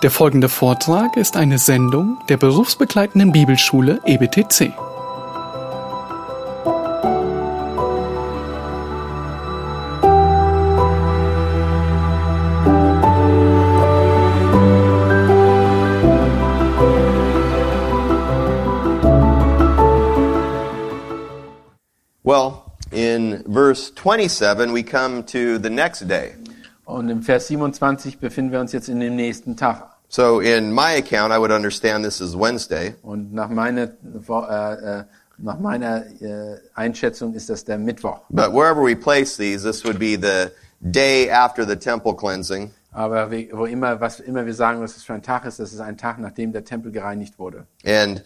Der folgende Vortrag ist eine Sendung der berufsbegleitenden Bibelschule EBTC. Well, in verse 27, we come to the next day. Und im Vers 27 befinden wir uns jetzt in dem nächsten Tag. So in my account, I would understand this as Wednesday. Und nach meiner, äh, äh, nach meiner äh, Einschätzung ist das der Mittwoch. But wherever we place these, this would be the day after the temple cleansing. Aber wie, wo immer, was immer wir sagen, was es für ein Tag ist, das ist ein Tag, nachdem der Tempel gereinigt wurde. And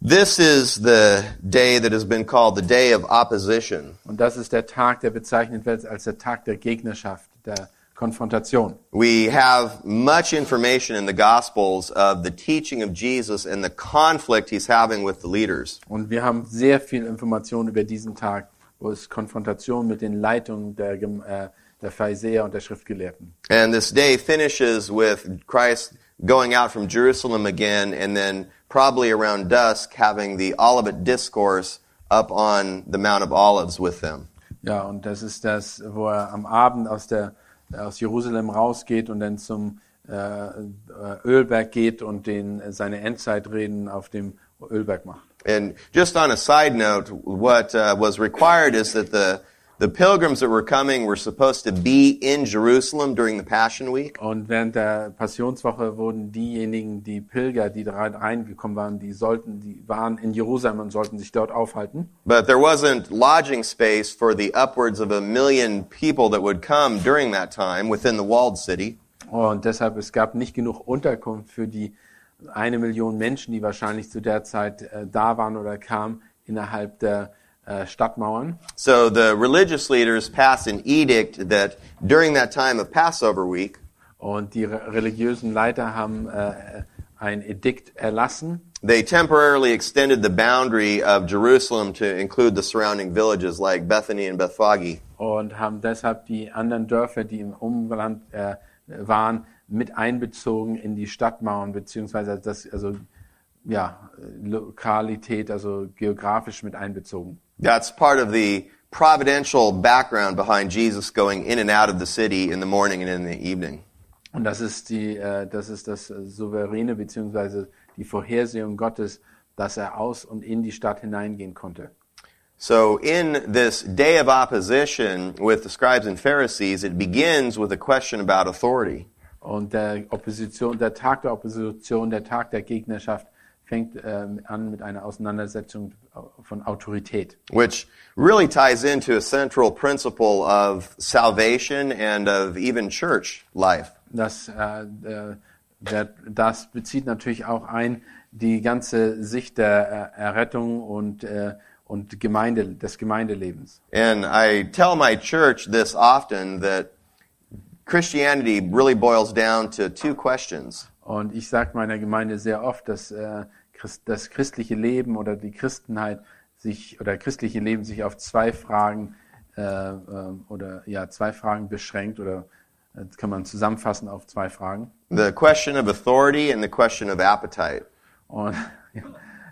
this is the day that has been called the day of opposition. Und das ist der Tag, der bezeichnet wird als der Tag der Gegnerschaft, der Konfrontation. We have much information in the Gospels of the teaching of Jesus and the conflict he's having with the leaders. Und wir haben sehr viel Information über diesen Tag, wo es Konfrontation mit den Leitungen der, äh, der Pharisäer und der Schriftgelehrten. And this day finishes with Christ going out from Jerusalem again and then probably around dusk having the Olivet discourse up on the Mount of Olives with them. Ja, und das ist das, wo er am Abend aus, der, aus Jerusalem rausgeht und dann zum äh, äh, Ölberg geht und den, seine Endzeitreden auf dem Ölberg macht. And just on a side note, what uh, was required is that the the pilgrims that were coming were supposed to be in Jerusalem during the Passion Week. Und während der Passionswoche wurden diejenigen, die Pilger, die da rein- reingekommen waren, die sollten, die waren in Jerusalem und sollten sich dort aufhalten. But there wasn't lodging space for the upwards of a million people that would come during that time within the walled city. Und deshalb, es gab nicht genug Unterkunft für die eine Million Menschen, die wahrscheinlich zu der Zeit äh, da waren oder kamen, innerhalb der Stadtmauern. So the religious leaders passed an edict that during that time of Passover week, Und die re- religiösen Leiter haben äh, ein Edikt erlassen they temporarily extended the boundary of Jerusalem to include the surrounding villages like Bethany and Bethphage. und haben deshalb die anderen Dörfer, die im Umland äh, waren, mit einbezogen in die Stadtmauern, beziehungsweise das, also, ja, Lokalität, also geografisch mit einbezogen. That's part of the providential background behind Jesus going in and out of the city in the morning and in the evening. Und das ist die, äh, das ist das äh, souveräne beziehungsweise die Vorhersehung Gottes, dass er aus und in die Stadt hineingehen konnte. So in this day of opposition with the scribes and Pharisees, it begins with a question about authority. Und der Opposition, der Tag der Opposition, der Tag der Gegnerschaft fängt ähm, an mit einer Auseinandersetzung von Autorität. which really ties into a central principle of salvation and of even church life. Das, äh, äh, der, das bezieht natürlich auch ein die ganze Sicht der äh, Errettung und, äh, und Gemeinde, des Gemeindelebens. And I tell my church this often that Christianity really boils down to two questions. Und ich sage meiner Gemeinde sehr oft, dass äh, das christliche Leben oder die Christenheit sich oder christliche Leben sich auf zwei Fragen äh, äh, oder ja zwei Fragen beschränkt oder äh, kann man zusammenfassen auf zwei Fragen. The question of authority and the question of appetite. Und ja,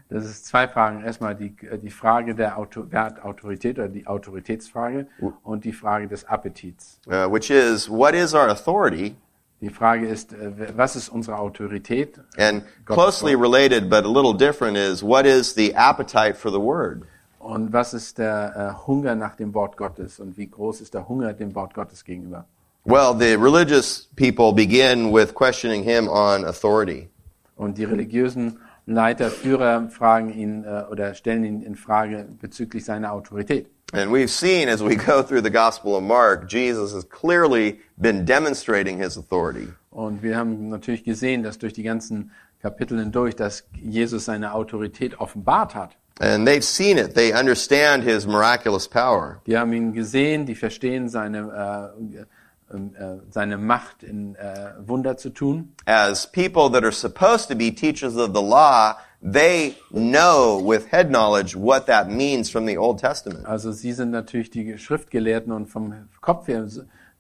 das ist zwei Fragen. Erstmal die, die Frage der Auto, hat Autorität oder die Autoritätsfrage und die Frage des Appetits. Uh, which is, what is our authority? Die Frage ist, äh, was ist unsere Autorität? And closely related, but a little different, is what is the appetite for the word? Und was ist der äh, Hunger nach dem Wort Gottes? Und wie groß ist der Hunger dem Wort Gottes gegenüber? Well, the religious people begin with questioning him on authority. Und die religiösen Leiter, Führer fragen ihn äh, oder stellen ihn in Frage bezüglich seiner Autorität. And we've seen as we go through the Gospel of Mark, Jesus has clearly been demonstrating his authority. Und wir haben natürlich gesehen, dass durch die ganzen Kapitel hindurch, dass Jesus seine Autorität offenbart hat. And they've seen it. They understand his miraculous power. Die haben ihn gesehen, die verstehen seine, äh, äh, äh seine Macht in äh, Wunder zu tun. As people that are supposed to be teachers of the law, they know with head knowledge what that means from the Old Testament. Also sie sind natürlich die Schriftgelehrten und vom Kopf her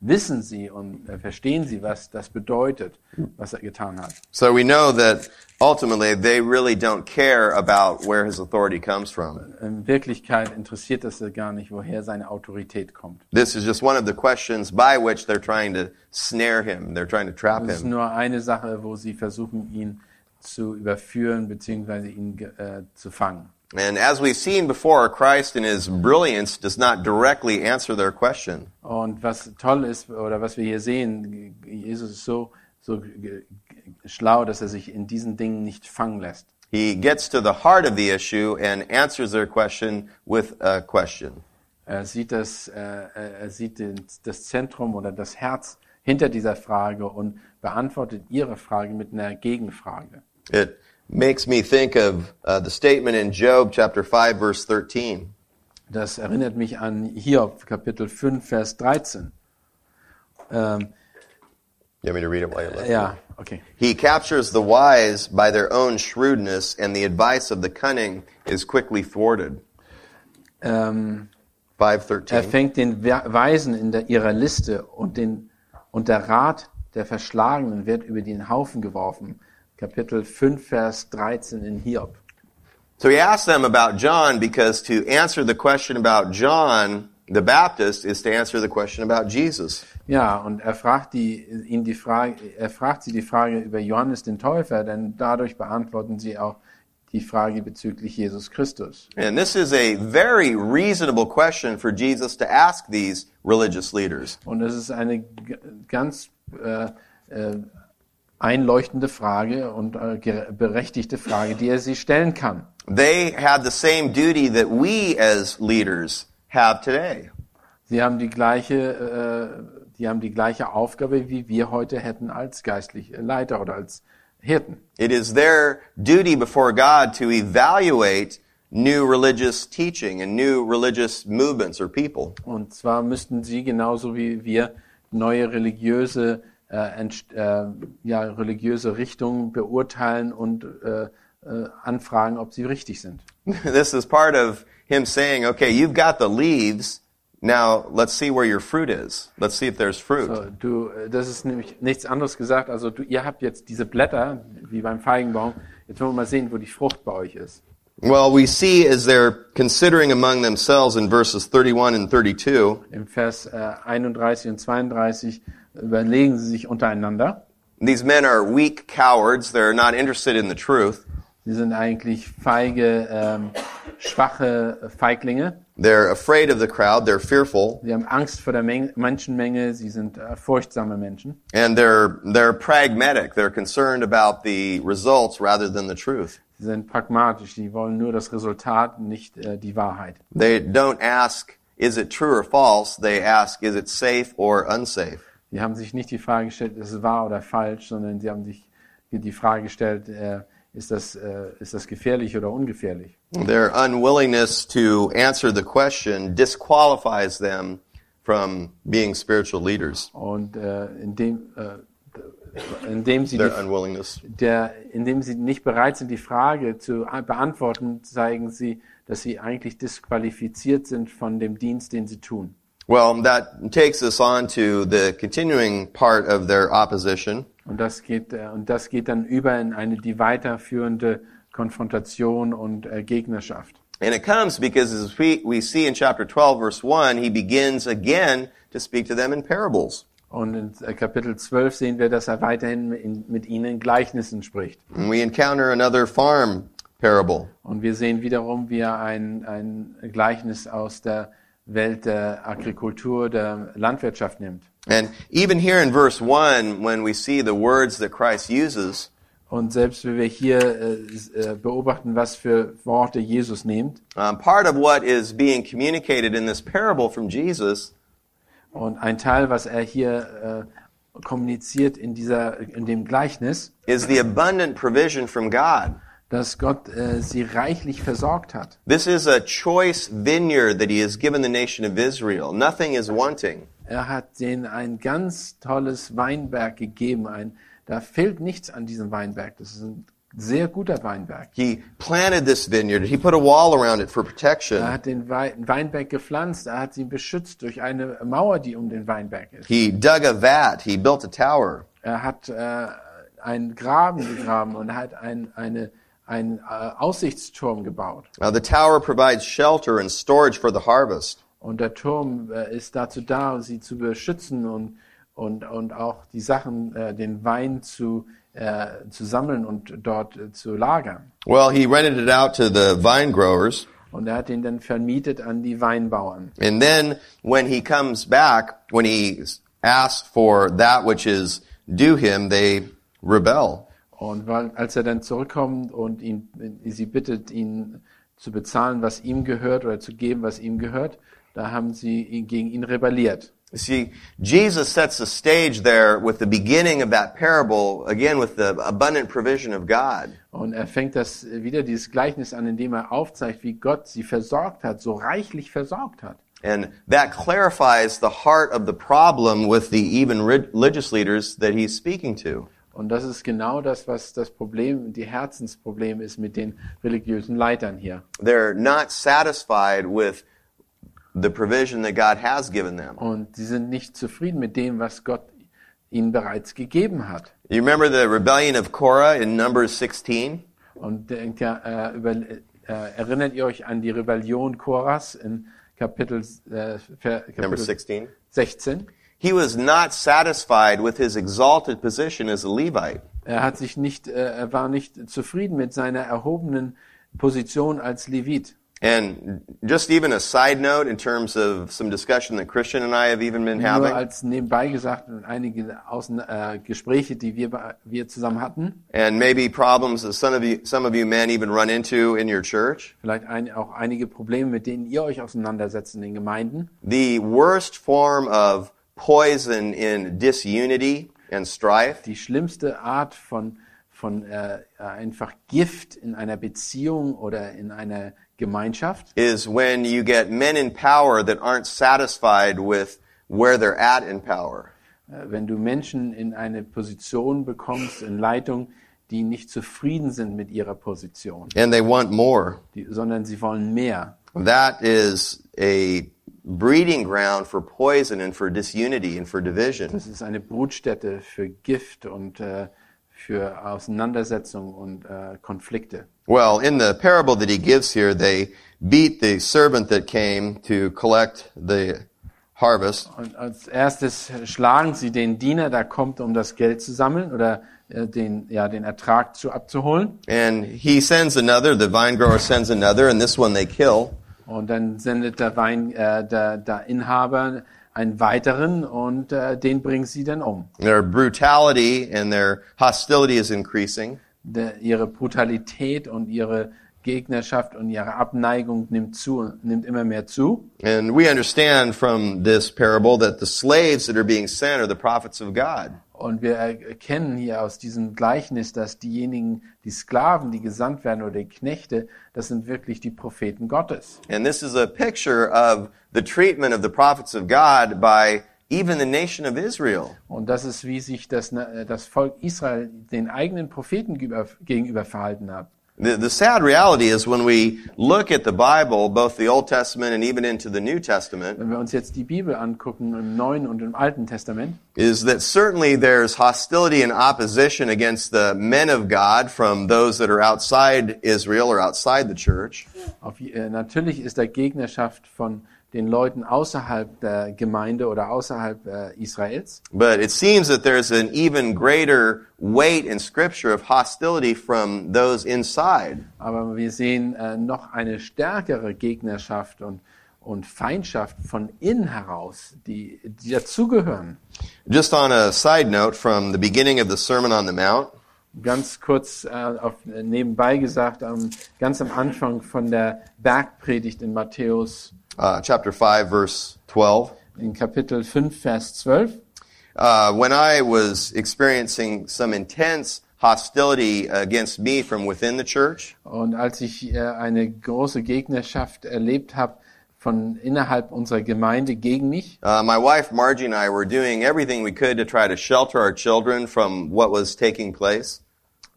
wissen sie und äh, verstehen sie, was das bedeutet, was er getan hat. So we know that ultimately they really don't care about where his authority comes from. In Wirklichkeit interessiert das sie gar nicht, woher seine Autorität kommt. This is just one of the questions by which they're trying to snare him. They're trying to trap Das ist him. nur eine Sache, wo sie versuchen, ihn zu überführen bzw. ihn äh, zu fangen. And as we've seen before, Christ in his brilliance does not directly answer their question. Und was toll ist, oder was wir hier sehen, Jesus ist so, so schlau, dass er sich in diesen Dingen nicht fangen lässt. He gets to the heart of the issue and answers their question with a question. Er sieht das, äh, er er sieht das Zentrum oder das Herz hinter dieser Frage und beantwortet ihre Frage mit einer Gegenfrage. It makes me think of uh, the statement in Job chapter 5 verse 13. Das erinnert mich an Hiob, Kapitel 5, Vers 13. Ähm, You want me to read it while you're listening? ja, okay. He captures the wise by their own shrewdness, and the advice of the cunning is quickly thwarted. Ähm, 513. Er fängt den We- Weisen in der, ihrer Liste und, den, und der Rat der Verschlagenen wird über den Haufen geworfen. Kapitel 5, Vers 13 in Hiob. So he asks them about John because to answer the question about John the Baptist is to answer the question about Jesus. Ja, und er fragt die, ihn die Frage, er fragt sie die Frage über Johannes den Täufer, denn dadurch beantworten sie auch die Frage bezüglich Jesus Christus. And this is a very reasonable question for Jesus to ask these religious leaders. Und es ist eine ganz äh, äh, einleuchtende Frage und äh, berechtigte Frage, die er sie stellen kann. They had the same duty that we as leaders have today. Sie haben die gleiche, äh, die haben die gleiche Aufgabe, wie wir heute hätten als geistliche Leiter oder als Hirten. It is their duty before God to evaluate new religious teaching and new religious movements or people. Und zwar müssten sie genauso wie wir neue religiöse, äh, äh, ja, religiöse Richtungen beurteilen und äh, äh, anfragen, ob sie richtig sind. this is part of him saying, okay, you've got the leaves. Now let's see where your fruit is. Let's see if there's fruit. So, du, äh, das ist nämlich nichts anderes gesagt. Also du, ihr habt jetzt diese Blätter, wie beim Feigenbaum. Jetzt wollen wir mal sehen, wo die Frucht bei euch ist. Well, we see as they're considering among themselves in verses 31 and 32, Im Vers äh, 31 und 32 überlegen sie sich untereinander. these men are weak cowards. They're not interested in the truth. Sie sind eigentlich feige, ähm, schwache Feiglinge. They're afraid of the crowd. They're fearful. Sie haben Angst vor der Menge, Menschenmenge. Sie sind äh, furchtsame Menschen. And they're, they're pragmatic. They're concerned about the results rather than the truth. Sie sind pragmatisch. Sie wollen nur das Resultat, nicht äh, die Wahrheit. They don't ask, is it true or false? They ask, is it safe or unsafe? Sie haben sich nicht die Frage gestellt, ist es wahr oder falsch, sondern sie haben sich die Frage gestellt, äh, ist, das, äh, ist das gefährlich oder ungefährlich? Their unwillingness to answer the question disqualifies them from being spiritual leaders. Und äh, indem, äh, indem, sie Their die, unwillingness. der, indem sie nicht bereit sind, die Frage zu beantworten, zeigen sie, dass sie eigentlich disqualifiziert sind von dem Dienst, den sie tun. Well, that takes us on to the continuing part of their opposition. Und das geht, äh, und das geht dann über in eine die weiterführende Konfrontation und äh, Gegnerschaft. And it comes because as we, we see in chapter 12 verse 1, he begins again to speak to them in parables. Und in äh, Kapitel 12 sehen wir, dass er weiterhin in, mit ihnen in Gleichnissen spricht. And we encounter another farm parable. Und wir sehen wiederum, wie er ein, ein Gleichnis aus der Welt der Agrikultur, der Landwirtschaft nimmt. And even here in verse 1, when we see the words that Christ uses, Und selbst wenn wir hier äh, äh, beobachten, was für Worte Jesus nimmt, um, part of what is being communicated in this parable from Jesus und ein Teil, was er hier äh, kommuniziert in dieser, in dem Gleichnis, is the abundant provision from God. Dass Gott äh, sie reichlich versorgt hat. This is a choice vineyard that he has given the nation of Israel. Nothing is wanting. Er hat denen ein ganz tolles Weinberg gegeben. Ein, da fehlt nichts an diesem Weinberg. Das ist ein sehr guter Weinberg. He planted this vineyard. He put a wall around it for Er protection. hat den Wei- Weinberg gepflanzt, er hat ihn beschützt durch eine Mauer, die um den Weinberg ist. He dug a vat. He built a tower. Er hat äh, einen Graben gegraben und hat ein, eine, einen äh, Aussichtsturm gebaut. Uh, the tower provides shelter and storage for the harvest. Und der Turm äh, ist dazu da, sie zu beschützen und, und, und auch die Sachen, äh, den Wein zu, äh, zu sammeln und dort äh, zu lagern. Well, he rented it out to the vine growers. Und er hat ihn dann vermietet an die Weinbauern. And then when he comes back, when he asks for that which is due him, they rebel. Und weil, als er dann zurückkommt und ihn, sie bittet, ihn zu bezahlen, was ihm gehört oder zu geben, was ihm gehört, da haben sie ihn, gegen ihn rebelliert. You see, Jesus sets the stage there with the beginning of that parable, again with the abundant provision of God. Und er fängt das wieder dieses Gleichnis an, indem er aufzeigt, wie Gott sie versorgt hat, so reichlich versorgt hat. And that clarifies the heart of the problem with the even religious leaders that he's speaking to. Und das ist genau das, was das Problem, die Herzensproblem ist mit den religiösen Leitern hier. They're not satisfied with the provision that God has given them. Und sie sind nicht zufrieden mit dem, was Gott ihnen bereits gegeben hat. You remember the rebellion of Korah in Numbers 16? Und denkt ja, äh, über, äh, erinnert ihr euch an die Rebellion Koras in Kapitel, äh, Kapitel 16. 16? He was not satisfied with his exalted position as a Levite. Er hat sich nicht, äh, er war nicht zufrieden mit seiner erhobenen Position als Levit. And just even a side note in terms of some discussion that Christian and I have even been Nur having. als nebenbei gesagt und einige Außen, äh, Gespräche, die wir, wir zusammen hatten, and maybe problems that some of you, some of you men even run into in your church. vielleicht ein, auch einige Probleme, mit denen ihr euch auseinandersetzt in den Gemeinden. The worst form of poison in disunity and strife Die schlimmste Art von, von äh, einfach Gift in einer Beziehung oder in einer Gemeinschaft is when you get men in power that aren't satisfied with where they're at in power. Äh, wenn du Menschen in eine Position bekommst, in Leitung, die nicht zufrieden sind mit ihrer Position, And they want more. die, sondern sie wollen mehr. That is a breeding ground for poison and for disunity and for division. Das ist eine Brutstätte für Gift und äh, für Auseinandersetzung und äh, Konflikte. Well, in the parable that he gives here, they beat the servant that came to collect the harvest. Und als erstes schlagen sie den Diener, der kommt, um das Geld zu sammeln oder äh, den, ja, den Ertrag zu abzuholen. And he sends another, the vine grower sends another, and this one they kill. Und dann sendet der Wein, äh, der, der Inhaber einen weiteren und äh, den bringen sie dann um. Their brutality and their hostility is increasing. Der, ihre Brutalität und ihre Gegnerschaft und ihre Abneigung nimmt zu, nimmt immer mehr zu. And we understand from this parable that the slaves that are being sent are the prophets of God. Und wir erkennen hier aus diesem Gleichnis, dass diejenigen, die Sklaven, die gesandt werden oder die Knechte, das sind wirklich die Propheten Gottes. And this is a picture of the treatment of the prophets of God by even the nation of Israel. Und das ist, wie sich das, äh, das Volk Israel den eigenen Propheten gegenüber, gegenüber verhalten hat. The, the sad reality is when we look at the Bible, both the Old Testament and even into the New Testament, Wenn wir uns jetzt die Bibel angucken, im Neuen und im Alten Testament, is that certainly there's hostility and opposition against the men of God from those that are outside Israel or outside the church. auf, äh, natürlich ist da Gegnerschaft von den Leuten außerhalb der Gemeinde oder außerhalb äh, Israels. But it seems that there's an even greater weight in Scripture of hostility from those inside. Aber wir sehen äh, noch eine stärkere Gegnerschaft und, und Feindschaft von innen heraus, die, die dazugehören. Just on a side note from the beginning of the Sermon on the Mount, Ganz kurz äh, auf, nebenbei gesagt, ähm, ganz am Anfang von der Bergpredigt in Matthäus uh, chapter 5, verse 12, in Kapitel 5, Vers 12. uh, when I was experiencing some intense hostility against me from within the church, Und als ich äh, eine große Gegnerschaft erlebt habe von innerhalb unserer Gemeinde gegen mich, uh, my wife Margie and I were doing everything we could to try to shelter our children from what was taking place.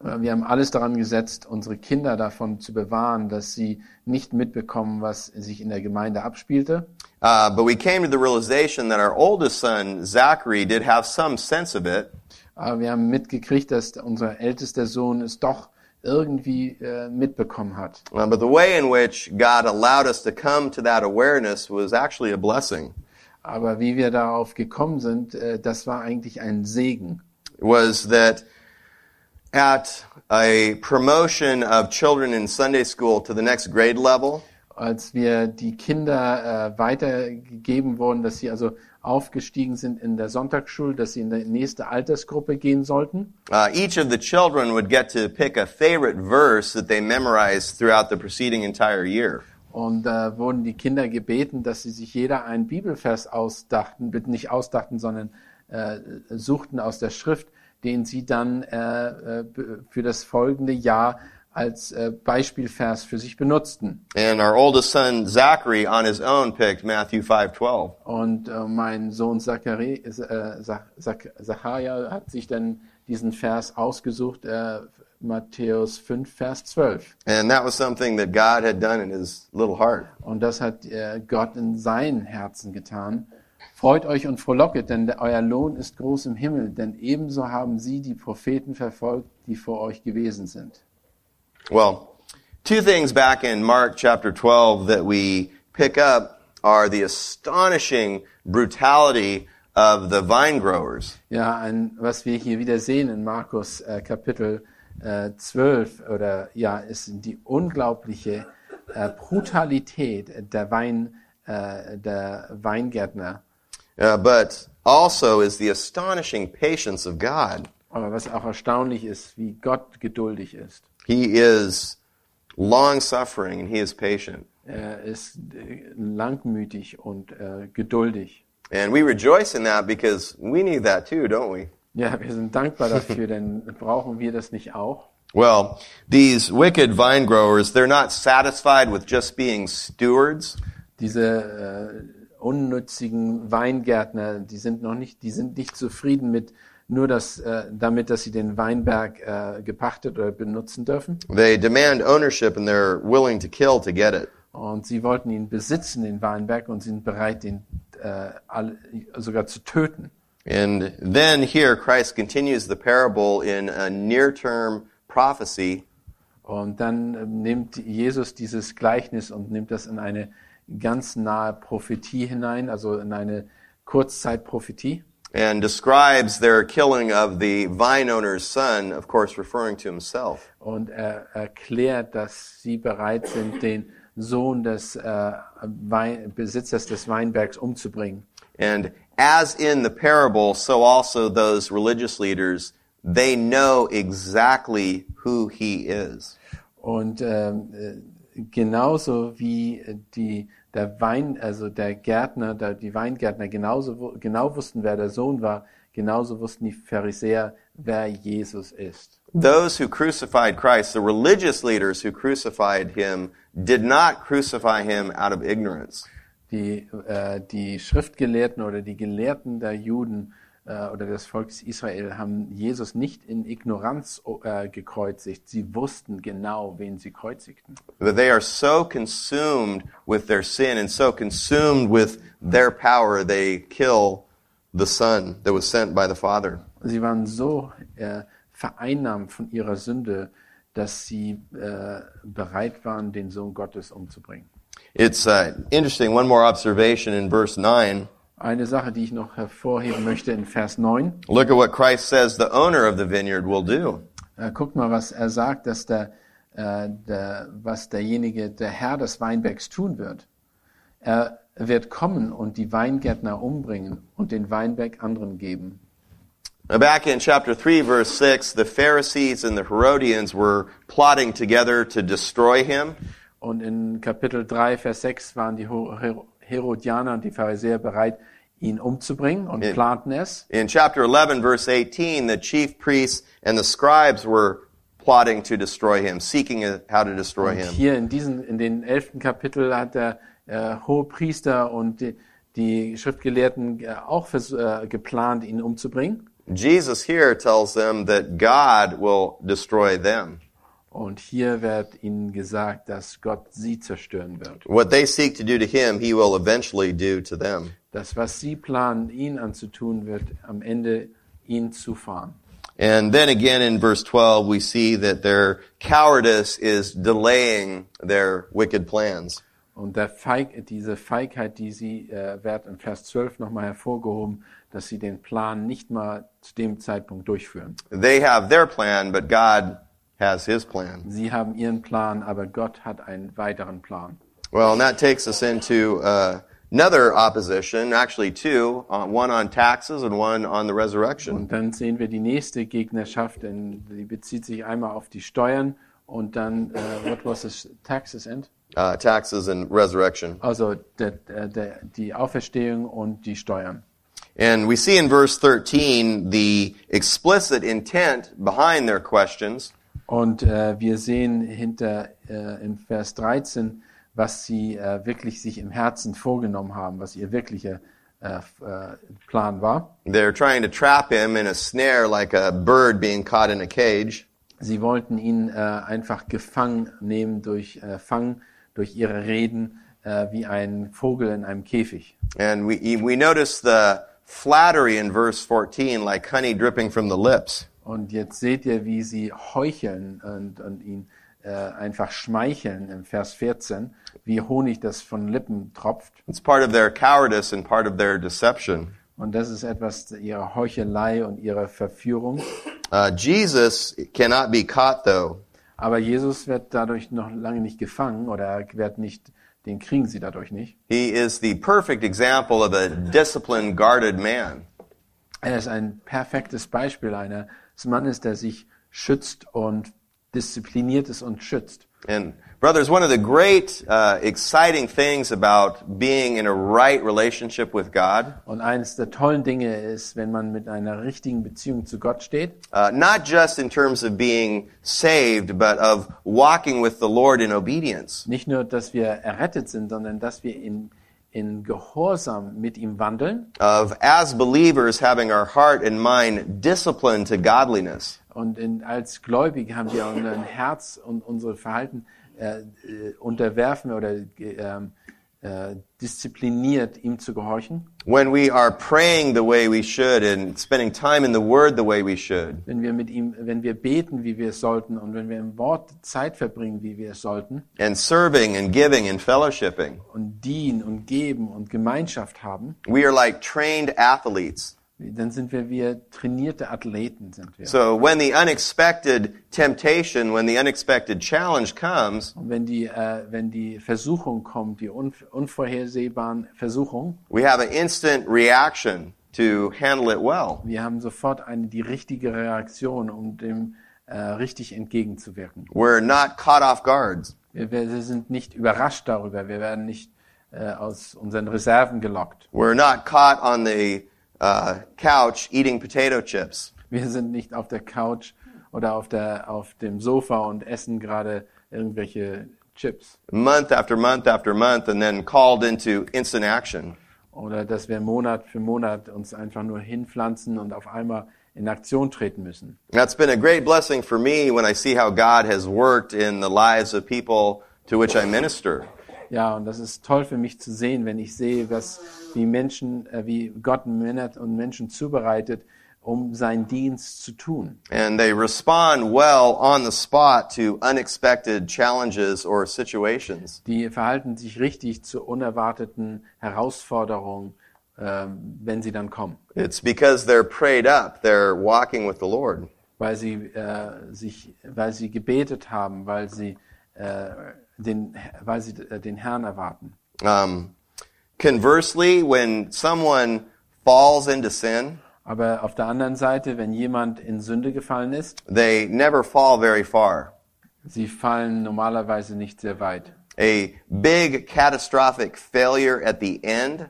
Äh, Wir haben alles daran gesetzt, unsere Kinder davon zu bewahren, dass sie nicht mitbekommen, was sich in der Gemeinde abspielte. Uh, but we came to the realization that our oldest son, Zachary, did have some sense of it. Aber wir haben mitgekriegt, dass unser ältester Sohn es doch irgendwie äh, mitbekommen hat. Uh, but the way in which God allowed us to come to that awareness was actually a blessing. Aber wie wir darauf gekommen sind, äh, das war eigentlich ein Segen. Was that at a promotion of children in Sunday school to the next grade level, Als wir die Kinder äh, weitergegeben wurden, dass sie also aufgestiegen sind in der Sonntagsschule, dass sie in die nächste Altersgruppe gehen sollten. uh, each of the children would get to pick a favorite verse that they memorized throughout the preceding entire year. Und da wurden die Kinder gebeten, dass sie sich jeder einen Bibelvers ausdachten, bitte nicht ausdachten, sondern äh, suchten aus der Schrift, den sie dann äh, äh, für das folgende Jahr als äh, Beispielvers für sich benutzten. And our oldest son, Zachary, on his own picked Matthew 5.12. Und äh, mein Sohn Zachari, äh, Zach, Zach, Zacharia hat sich dann diesen Vers ausgesucht, äh, Matthäus 5, Vers 12. And that was something that God had done in his little heart. Und das hat äh, Gott in sein Herzen getan. Freut euch und frohlocket, denn euer Lohn ist groß im Himmel, denn ebenso haben sie die Propheten verfolgt, die vor euch gewesen sind. Well, two things back in Mark chapter 12 that we pick up are the astonishing brutality of the vine growers. Ja, ein, was wir hier wieder sehen in Markus äh, Kapitel äh, 12, oder ja, ist die unglaubliche äh, Brutalität der Wein, äh, der Weingärtner. Uh, but also is the astonishing patience of God. Aber was auch erstaunlich ist, wie Gott geduldig ist. He is long suffering and he is patient. Er ist äh, langmütig und äh, geduldig. And we rejoice in that because we need that too, don't we? Ja, wir sind dankbar dafür, denn brauchen wir das nicht auch? Well, these wicked vine growers, they're not satisfied with just being stewards. Diese äh, unnützigen Weingärtner, die sind noch nicht, die sind nicht zufrieden mit nur das, äh, damit, dass sie den Weinberg äh, gepachtet oder benutzen dürfen. They demand ownership and they're willing to kill to get it. Und sie wollten ihn besitzen, den Weinberg, und sind bereit, ihn äh, all, sogar zu töten. And then here Christ continues the parable in a near-term prophecy Und dann ähm, nimmt Jesus dieses Gleichnis und nimmt das in eine ganz nahe Prophetie hinein, also in eine Kurzzeitprophetie. and describes their killing of the vine owner's son, of course referring to himself. Und er erklärt, dass sie bereit sind, den Sohn des äh, Wein, Besitzers des Weinbergs umzubringen. And as in the parable, so also those religious leaders, they know exactly who he is. Und ähm, äh, genauso wie die, der Wein, also der Gärtner, der, die Weingärtner genauso genau wussten, wer der Sohn war, genauso wussten die Pharisäer, wer Jesus ist. Those who crucified Christ, the religious leaders who crucified him, did not crucify him out of ignorance. Die, äh, die Schriftgelehrten oder die Gelehrten der Juden oder des Volkes Israel haben Jesus nicht in Ignoranz äh, gekreuzigt. Sie wussten genau, wen sie kreuzigten. But they are so consumed with their sin and so consumed with their power, they kill the son that was sent by the Father. Sie waren so äh, vereinnahmt von ihrer Sünde, dass sie äh, bereit waren, den Sohn Gottes umzubringen. It's uh, interesting. One more observation in verse 9. Eine Sache, die ich noch hervorheben möchte in Vers 9. Look at what Christ says the owner of the vineyard will do. Äh, guckt mal, was er sagt, dass der, äh, der, was derjenige, der Herr des Weinbergs tun wird. Er wird kommen und die Weingärtner umbringen und den Weinberg anderen geben. Back in chapter 3, verse 6, the Pharisees and the Herodians were plotting together to destroy him. Und in Kapitel 3, Vers 6 waren die Herodianer und die Pharisäer bereit, ihn umzubringen und Ja. planten es. In chapter 11, verse 18, the chief priests and the scribes were plotting to destroy him, seeking how to destroy Und him. hier in diesen, in den elften Kapitel hat der äh, hohe Priester und die, die Schriftgelehrten äh, auch vers- äh, geplant, ihn umzubringen. Jesus here tells them that God will destroy them. Und hier wird ihnen gesagt, dass Gott sie zerstören wird. What they seek to do to him, he will eventually do to them. Das, was sie planen, ihn anzutun, wird am Ende ihn zufahren. And then again in verse 12, we see that their cowardice is delaying their wicked plans. Und Feig, diese Feigheit, die sie, äh, wird in Vers 12 nochmal hervorgehoben, dass sie den Plan nicht mal zu dem Zeitpunkt durchführen. They have their plan, but God has his plan. Sie haben ihren Plan, aber Gott hat einen weiteren Plan. Well, and that takes us into uh, another opposition, actually two, uh, one on taxes and one on the resurrection. Und dann sehen wir die nächste Gegnerschaft, denn die bezieht sich einmal auf die Steuern und dann, äh, what was this, taxes and? Uh, taxes and resurrection. Also der, der, die Auferstehung und die Steuern. And we see in verse 13 the explicit intent behind their questions. Und äh, wir sehen hinter äh, im Vers 13, was sie äh, wirklich sich im Herzen vorgenommen haben, was ihr wirklicher äh, äh, Plan war. They're trying to trap him in a snare like a bird being caught in a cage. Sie wollten ihn äh, einfach gefangen nehmen durch Fang, durch ihre Reden, wie ein Vogel in einem Käfig. And we, we notice the flattery in verse 14 like honey dripping from the lips. Und jetzt seht ihr, wie sie heucheln und, und ihn äh, einfach schmeicheln im Vers 14, wie Honig, das von Lippen tropft. It's part of their cowardice and part of their deception. Und das ist etwas ihrer Heuchelei und ihrer Verführung. Uh, Jesus cannot be caught though. Aber Jesus wird dadurch noch lange nicht gefangen oder er wird nicht, den kriegen sie dadurch nicht. He is the perfect example of a disciplined, guarded man. Er ist ein perfektes Beispiel eines Mannes, der sich schützt und diszipliniert ist und schützt. And brothers, one of the great, uh, exciting things about being in a right relationship with God, Und eines der tollen Dinge ist, wenn man mit einer richtigen Beziehung zu Gott steht, uh, not just in terms of being saved, but of walking with the Lord in obedience. nicht nur, dass wir errettet sind, sondern dass wir in, in Gehorsam mit ihm wandeln Of as believers having our heart and mind disciplined to godliness. und in, als Gläubige haben wir unser Herz und unsere Verhalten äh, äh, unterwerfen oder äh, äh, diszipliniert, ihm zu gehorchen. When we are praying the way we should and spending time in the Word the way we should. Wenn wir mit ihm, wenn wir beten, wie wir sollten und wenn wir im Wort Zeit verbringen, wie wir sollten and serving and giving and fellowshipping. und dienen und geben und Gemeinschaft haben, We are like trained athletes. Dann sind wir wie trainierte Athleten sind wir. So when the unexpected temptation, when the unexpected challenge comes, Und wenn die, äh, wenn die Versuchung kommt, die un unvorhersehbaren Versuchung, we have an instant reaction to handle it well. wir haben sofort eine die richtige Reaktion, um dem äh, richtig entgegenzuwirken. We're not caught off guard. Wir, wir sind nicht überrascht darüber, wir werden nicht äh, aus unseren Reserven gelockt. We're not caught on the uh, couch eating potato chips. Wir sind nicht auf der Couch oder auf, der, auf dem Sofa und essen gerade irgendwelche Chips. Month after month after month and then called into instant action. Oder dass wir Monat für Monat uns einfach nur hinpflanzen und auf einmal in Aktion treten müssen. That's been a great blessing for me when I see how God has worked in the lives of people to which I minister. Ja, und das ist toll für mich zu sehen, wenn ich sehe, was, wie Menschen, äh, wie Gott Männer und Menschen zubereitet, um seinen Dienst zu tun. And they respond well on the spot to unexpected challenges or situations. Die verhalten sich richtig zu unerwarteten Herausforderungen, ähm, wenn sie dann kommen, It's because they're prayed up, they're walking with the Lord. weil sie äh, sich, weil sie gebetet haben, weil sie äh, den, weil sie äh, den Herrn erwarten. Um, conversely, when someone falls into sin, Aber auf der anderen Seite, wenn jemand in Sünde gefallen ist, they never fall very far. sie fallen normalerweise nicht sehr weit. A big catastrophic failure at the end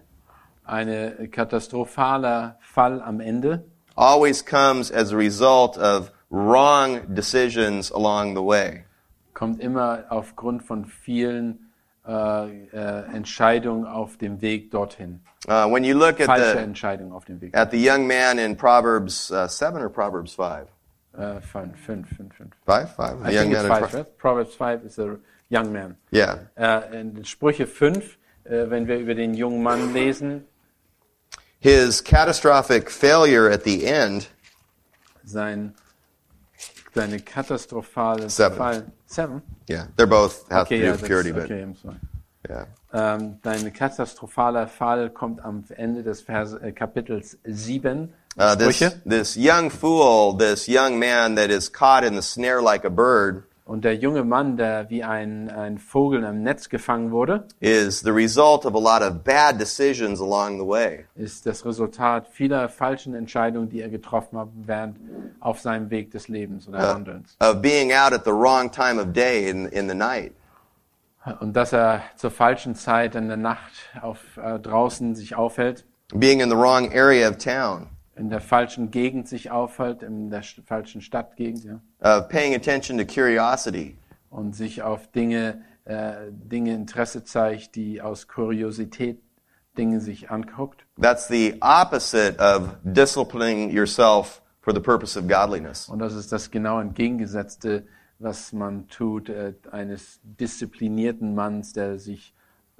Eine katastrophaler Fall am Ende always comes as a result of wrong decisions along the way. Kommt immer aufgrund von vielen äh, äh, Entscheidung auf dem Weg dorthin. Uh, when you look at Falsche the Entscheidung auf dem Weg. at the young man in Proverbs uh, seven or Proverbs five, Äh, fünf, fünf, fünf, fünf. five, five. The I young think it's man in five, Pro- right? Proverbs 5 is a young man. yeah. Äh, in Sprüche 5, äh, wenn wir über den jungen Mann lesen, His catastrophic failure at the end sein, seine katastrophale Seven. Fall. Seven? Yeah, they're both have Okay, to do with purity, but okay, I'm sorry. yeah. Ähm, dein katastrophaler Fall kommt am Ende des Vers, äh, Kapitels 7. Uh, this this young fool, this young man that is caught in the snare like a bird, Und der junge Mann, der wie ein, ein Vogel im Netz gefangen wurde, is the result of a lot of bad decisions along the way. ist das Resultat vieler falschen Entscheidungen, die er getroffen hat während auf seinem Weg des Lebens oder Handelns. Of being out at the wrong time of day in in the night. Und dass er zur falschen Zeit in der Nacht auf, äh, draußen sich aufhält, being in the wrong area of town, in der falschen Gegend sich aufhält, in der falschen Stadtgegend, ja, of paying attention to curiosity, und sich auf Dinge, äh, Dinge Interesse zeigt, die aus Kuriosität Dinge sich anguckt. That's the opposite of disciplining yourself for the purpose of godliness. Und das ist das genau entgegengesetzte, was man tut, äh, eines disziplinierten Manns, der sich,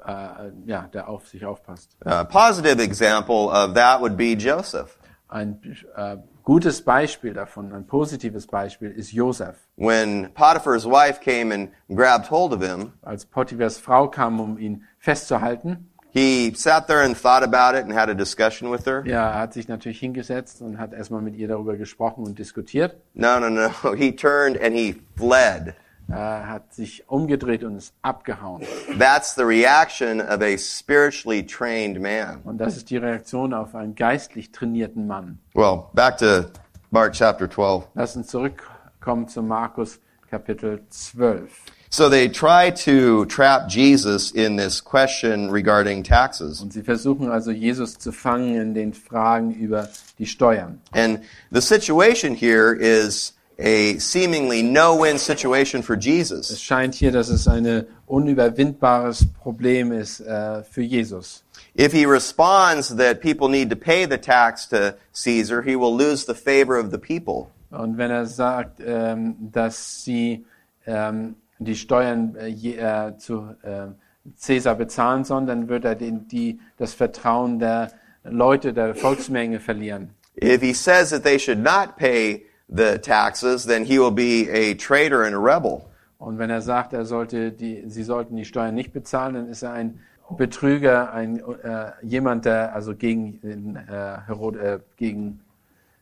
äh, ja, der auf sich aufpasst. A positive example of that would be Joseph. Ein äh, gutes Beispiel davon, ein positives Beispiel ist Josef. When Potiphar's wife came and grabbed hold of him, Als Potiphars Frau kam, um ihn festzuhalten, he sat there and thought about it and had a discussion with her. ja, er hat sich natürlich hingesetzt und hat erstmal mit ihr darüber gesprochen und diskutiert. No, no, no. He turned and he fled. Hat sich umgedreht und ist abgehauen. That's the reaction of a spiritually trained man. Und das ist die Reaktion auf einen geistlich trainierten Mann. Well, back to Mark chapter 12. Lass uns zurückkommen zu Markus Kapitel 12. So they try to trap Jesus in this question regarding taxes. Und sie versuchen also Jesus zu fangen in den Fragen über die Steuern. And the situation here is a seemingly no-win situation for Es Jesus. scheint hier, dass es ein unüberwindbares Problem ist äh, für Jesus. If he responds that people need to pay the tax to Caesar, he will lose the favor of the people. Und wenn er sagt, ähm, dass sie ähm, die Steuern äh, äh, zu äh, Cäsar bezahlen sollen, dann wird er den, die, das Vertrauen der Leute, der Volksmenge verlieren. If he says that they should not pay the taxes, then he will be a traitor and a rebel. Und wenn er sagt, er sollte die, sie sollten die Steuern nicht bezahlen, dann ist er ein Betrüger, ein äh, jemand, der also gegen den, äh, Herod, äh, gegen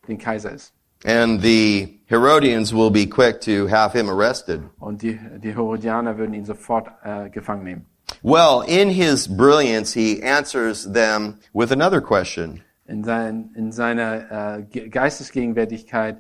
den Kaiser ist. And the Herodians will be quick to have him arrested. Und die, die Herodianer würden ihn sofort äh, gefangen nehmen. Well, in his brilliance, he answers them with another question. In, sein, in seiner äh, Ge- Geistesgegenwärtigkeit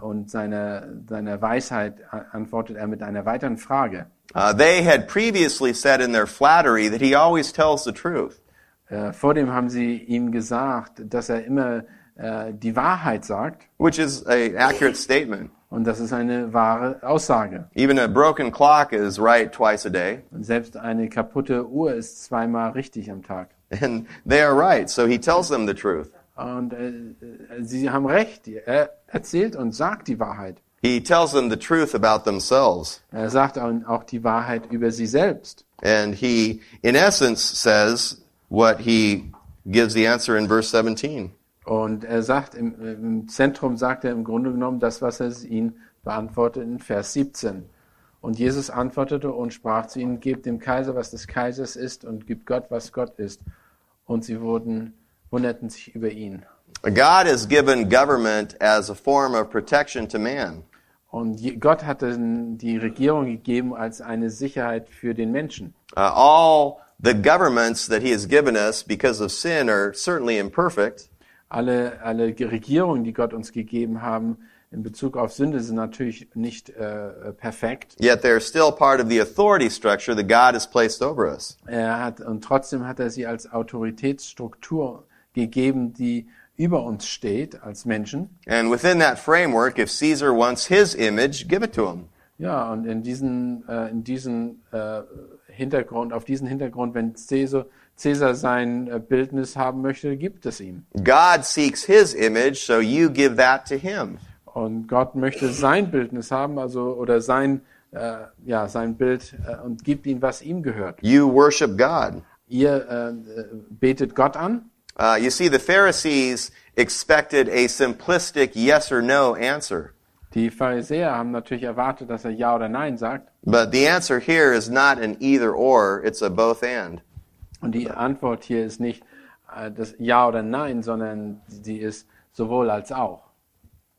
und seiner, seiner Weisheit antwortet er mit einer weiteren Frage. Uh, they had previously said in their flattery that he always tells the truth. Äh, vor dem haben sie ihm gesagt, dass er immer äh, die Wahrheit sagt. which is a accurate statement. Und das ist eine wahre Aussage. Even a broken clock is right twice a day, Und selbst eine kaputte Uhr ist zweimal richtig am Tag. and they are right. So he tells them the truth. Und äh, äh, sie haben recht. Er erzählt und sagt die Wahrheit. He tells them the truth about themselves, Er sagt auch die Wahrheit über sie selbst. and he, in essence, says what he gives the answer in verse 17. Und er sagt, im, im Zentrum sagt er im Grunde genommen das, was er ihnen beantwortet in Vers 17. Und Jesus antwortete und sprach zu ihnen, gebt dem Kaiser, was des Kaisers ist, und gibt Gott, was Gott ist. Und sie wurden, wunderten sich über ihn. God has given government as a form of protection to man. Und Gott hat die Regierung gegeben als eine Sicherheit für den Menschen. Uh, all the governments that he has given us because of sin are certainly imperfect, Alle, alle Ge- Regierungen, die Gott uns gegeben haben in Bezug auf Sünde, sind natürlich nicht äh, perfekt. yet they're still part of the authority structure that God has placed over us. Er hat, und trotzdem hat er sie als Autoritätsstruktur gegeben, die über uns steht als Menschen. And within that framework, if Caesar wants his image, give it to him. Ja, und in diesen, äh, in diesen äh, Hintergrund, auf diesen Hintergrund, wenn Cäsar, Cäsar sein äh, Bildnis haben möchte, gibt es ihm. God seeks his image, so you give that to him. Und Gott möchte sein Bildnis haben, also oder sein äh, ja sein Bild äh, und gibt ihm, was ihm gehört. You worship God. Ihr äh, betet Gott an. Uh, you see, the Pharisees expected a simplistic yes or no answer. Die Pharisäer haben natürlich erwartet, dass er ja oder nein sagt. But the answer here is not an either or, it's a both and. Und die Antwort hier ist nicht äh, das Ja oder Nein, sondern sie ist sowohl als auch.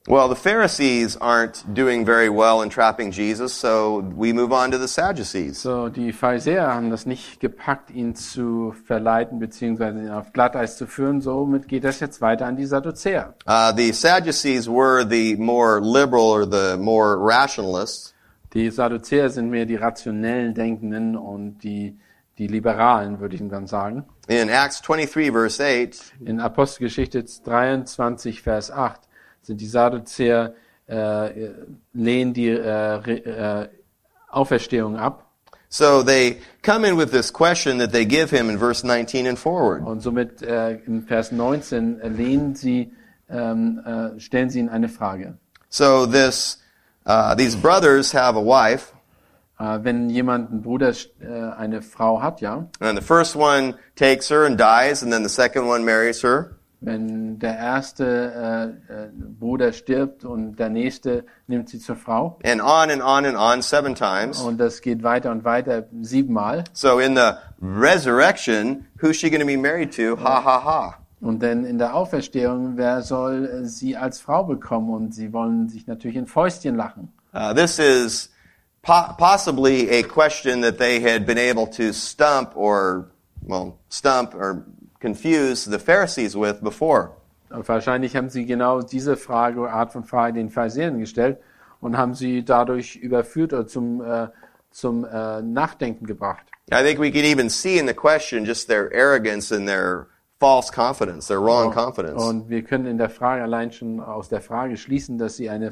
Well, the Pharisees aren't doing very well in trapping Jesus, so we move on to the Sadducees. So, die Pharisäer haben das nicht gepackt, ihn zu verleiten bzw. ihn auf Glatteis zu führen. Somit geht das jetzt weiter an die Sadduzäer. Uh, the Sadducees were the more liberal or the more rationalists. Die Sadduzäer sind mehr die rationellen Denkenden und die, die Liberalen, würde ich dann sagen. In Acts 23, verse 8, In Apostelgeschichte 23, Vers 8 sind die Sadduzäer, äh, lehnen die äh, äh, Auferstehung ab. so they come in with this question that they give him in verse 19 and forward. Und somit äh, in Vers 19 lehnen sie, ähm, äh, stellen sie ihnen eine Frage. So this, uh, these brothers have a wife, Äh, wenn jemand, ein Bruder, äh, eine Frau hat, ja, and the first one takes her and dies, and then the second one marries her. Wenn der erste äh, äh, Bruder stirbt und der nächste nimmt sie zur Frau And on and on and on seven times. und das geht weiter und weiter siebenmal So in the resurrection, who's she going to be married to? Ha ha ha. und dann in der Auferstehung, wer soll äh, sie als Frau bekommen und sie wollen sich natürlich in Fäustchen lachen. Uh, this is po- possibly a question that they had been able to stump or, well, stump or confuse the Pharisees with before. Wahrscheinlich haben sie genau diese Frage, Art von Frage den Pharisäern gestellt und haben sie dadurch überführt oder zum, äh, zum äh, Nachdenken gebracht. I think we can even see in the question just their arrogance and their false confidence, their wrong confidence. Und wir können in der Frage allein schon aus der Frage schließen, dass sie eine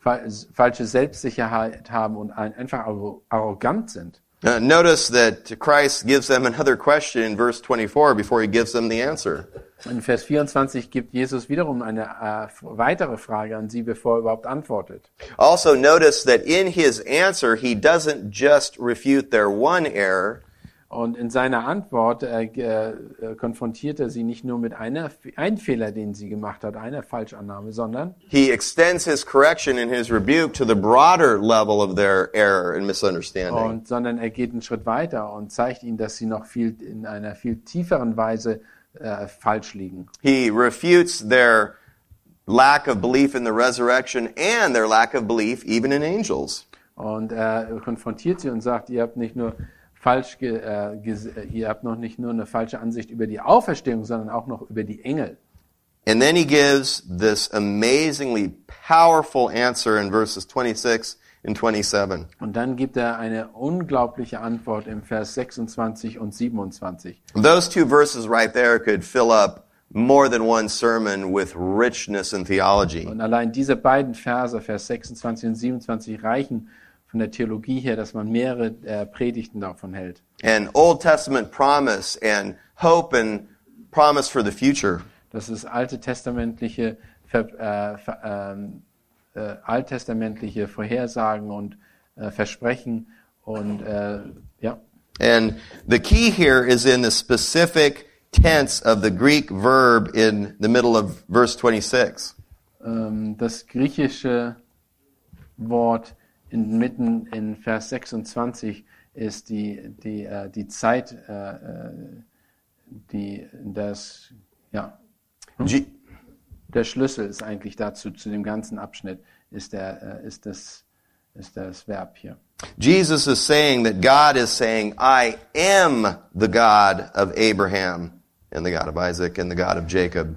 fa falsche Selbstsicherheit haben und ein, einfach arro- arrogant sind. Uh, notice that Christ gives them another question in verse 24 before he gives them the answer. In Vers 24 gibt Jesus wiederum eine äh, weitere Frage an sie, bevor er überhaupt antwortet. Also notice that in his answer, he doesn't just refute their one error, Und in seiner Antwort äh, äh, konfrontiert er sie nicht nur mit einer, ein Fehler, den sie gemacht hat, einer Falschannahme, sondern he extends his correction and his rebuke to the broader level of their error and misunderstanding. und, sondern er geht einen Schritt weiter und zeigt ihnen, dass sie noch viel in einer viel tieferen Weise äh, falsch liegen. He refutes their lack of belief in the resurrection and their lack of belief even in angels. Und er konfrontiert sie und sagt, ihr habt nicht nur falsch, äh, äh, ihr habt noch nicht nur eine falsche Ansicht über die Auferstehung, sondern auch noch über die Engel. And then he gives this amazingly powerful answer in verses 26 and 27. Und dann gibt er eine unglaubliche Antwort im Vers 26 und 27. Those two verses right there could fill up more than one sermon with richness in theology. Und allein diese beiden Verse, Vers 26 und 27, reichen von der Theologie her, dass man mehrere äh, Predigten davon hält. And Old Testament promise and hope and promise for the future. Das ist alte testamentliche, äh, ähm, äh, alttestamentliche Vorhersagen und äh, Versprechen und äh, ja. And the key here is in the specific tense of the Greek verb in the middle of verse 26. Ähm, das griechische Wort inmitten in Vers 26 ist die, die, äh, die Zeit, äh, äh, die das, ja, Je- der Schlüssel ist eigentlich dazu, zu dem ganzen Abschnitt, ist, der, äh, ist, das, ist das Verb hier. Jesus is saying that God is saying, I am the God of Abraham and the God of Isaac and the God of Jacob.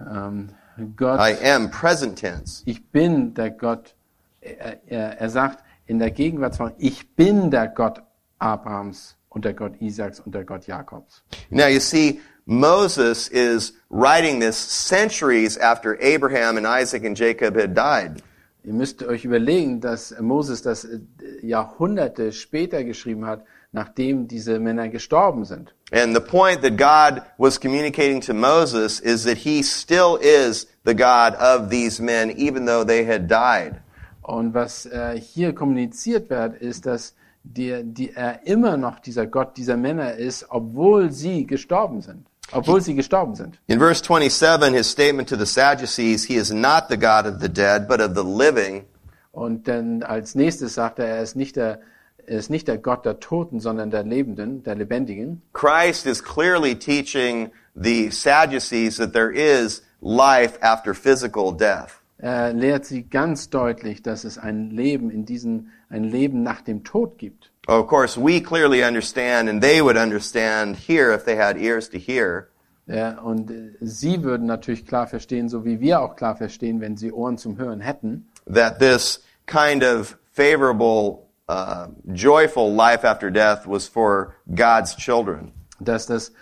Ähm, Gott, I am present tense. ich bin der Gott, er, er, er sagt in der Gegenwartsform, ich bin der Gott Abrahams und der Gott Isaaks und der Gott Jakobs. Now you see, Moses is writing this centuries after Abraham and Isaac and Jacob had died. Ihr müsst euch überlegen, dass Moses das äh, Jahrhunderte später geschrieben hat, nachdem diese Männer gestorben sind. And the point that God was communicating to Moses is that he still is the God of these men, even though they had died. Und was äh, hier kommuniziert wird, ist, dass die, die, er immer noch dieser Gott dieser Männer ist, obwohl sie gestorben sind. Obwohl sie gestorben sind. In verse 27, his statement to the Sadducees, he is not the God of the dead, but of the living. Und dann als nächstes sagt er, er ist nicht der, er ist nicht der Gott der Toten, sondern der Lebenden, der Lebendigen. Christ is clearly teaching the Sadducees that there is life after physical death. Er lehrt sie ganz deutlich, dass es ein Leben in diesen, ein Leben nach dem Tod gibt. Of course, we clearly understand, and they would understand here if they had ears to hear, Ja, und äh, sie würden natürlich klar verstehen, so wie wir auch klar verstehen, wenn sie Ohren zum Hören hätten, that this kind of favorable, uh, joyful life after death was for God's children. dass das äh,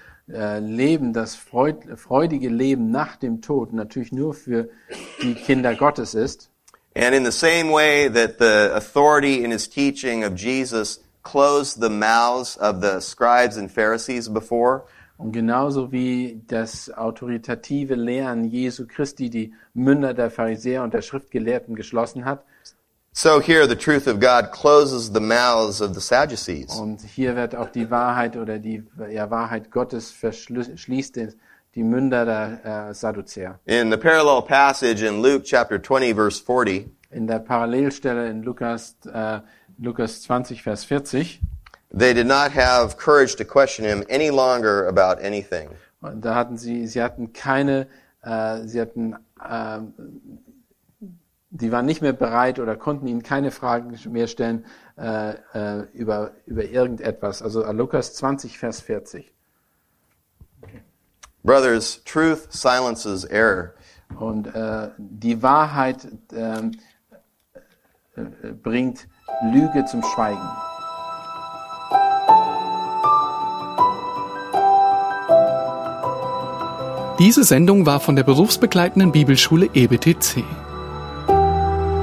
Leben, das freud, freudige Leben nach dem Tod natürlich nur für die Kinder Gottes ist. And in the same way that the authority in his teaching of Jesus closed the mouths of the scribes and Pharisees before, Und genauso wie das autoritative Lehren Jesu Christi die Münder der Pharisäer und der Schriftgelehrten geschlossen hat, so here the truth of God closes the mouths of the Sadducees. und hier wird auch die Wahrheit oder die ja, Wahrheit Gottes verschließt die Münder der äh, Sadduzäer. In the parallel passage in Luke chapter 20 verse 40, In der Parallelstelle in Lukas, äh, Lukas 20, Vers 40, they did not have courage to question him any longer about anything. Und da hatten sie, sie hatten keine, äh, sie hatten, äh, die waren nicht mehr bereit oder konnten ihnen keine Fragen mehr stellen äh, äh, über, über irgendetwas. Also äh, Lukas 20, Vers 40. Brothers, truth silences error. Und äh, die Wahrheit ähm, äh, bringt Lüge zum Schweigen. Diese Sendung war von der berufsbegleitenden Bibelschule EBTC.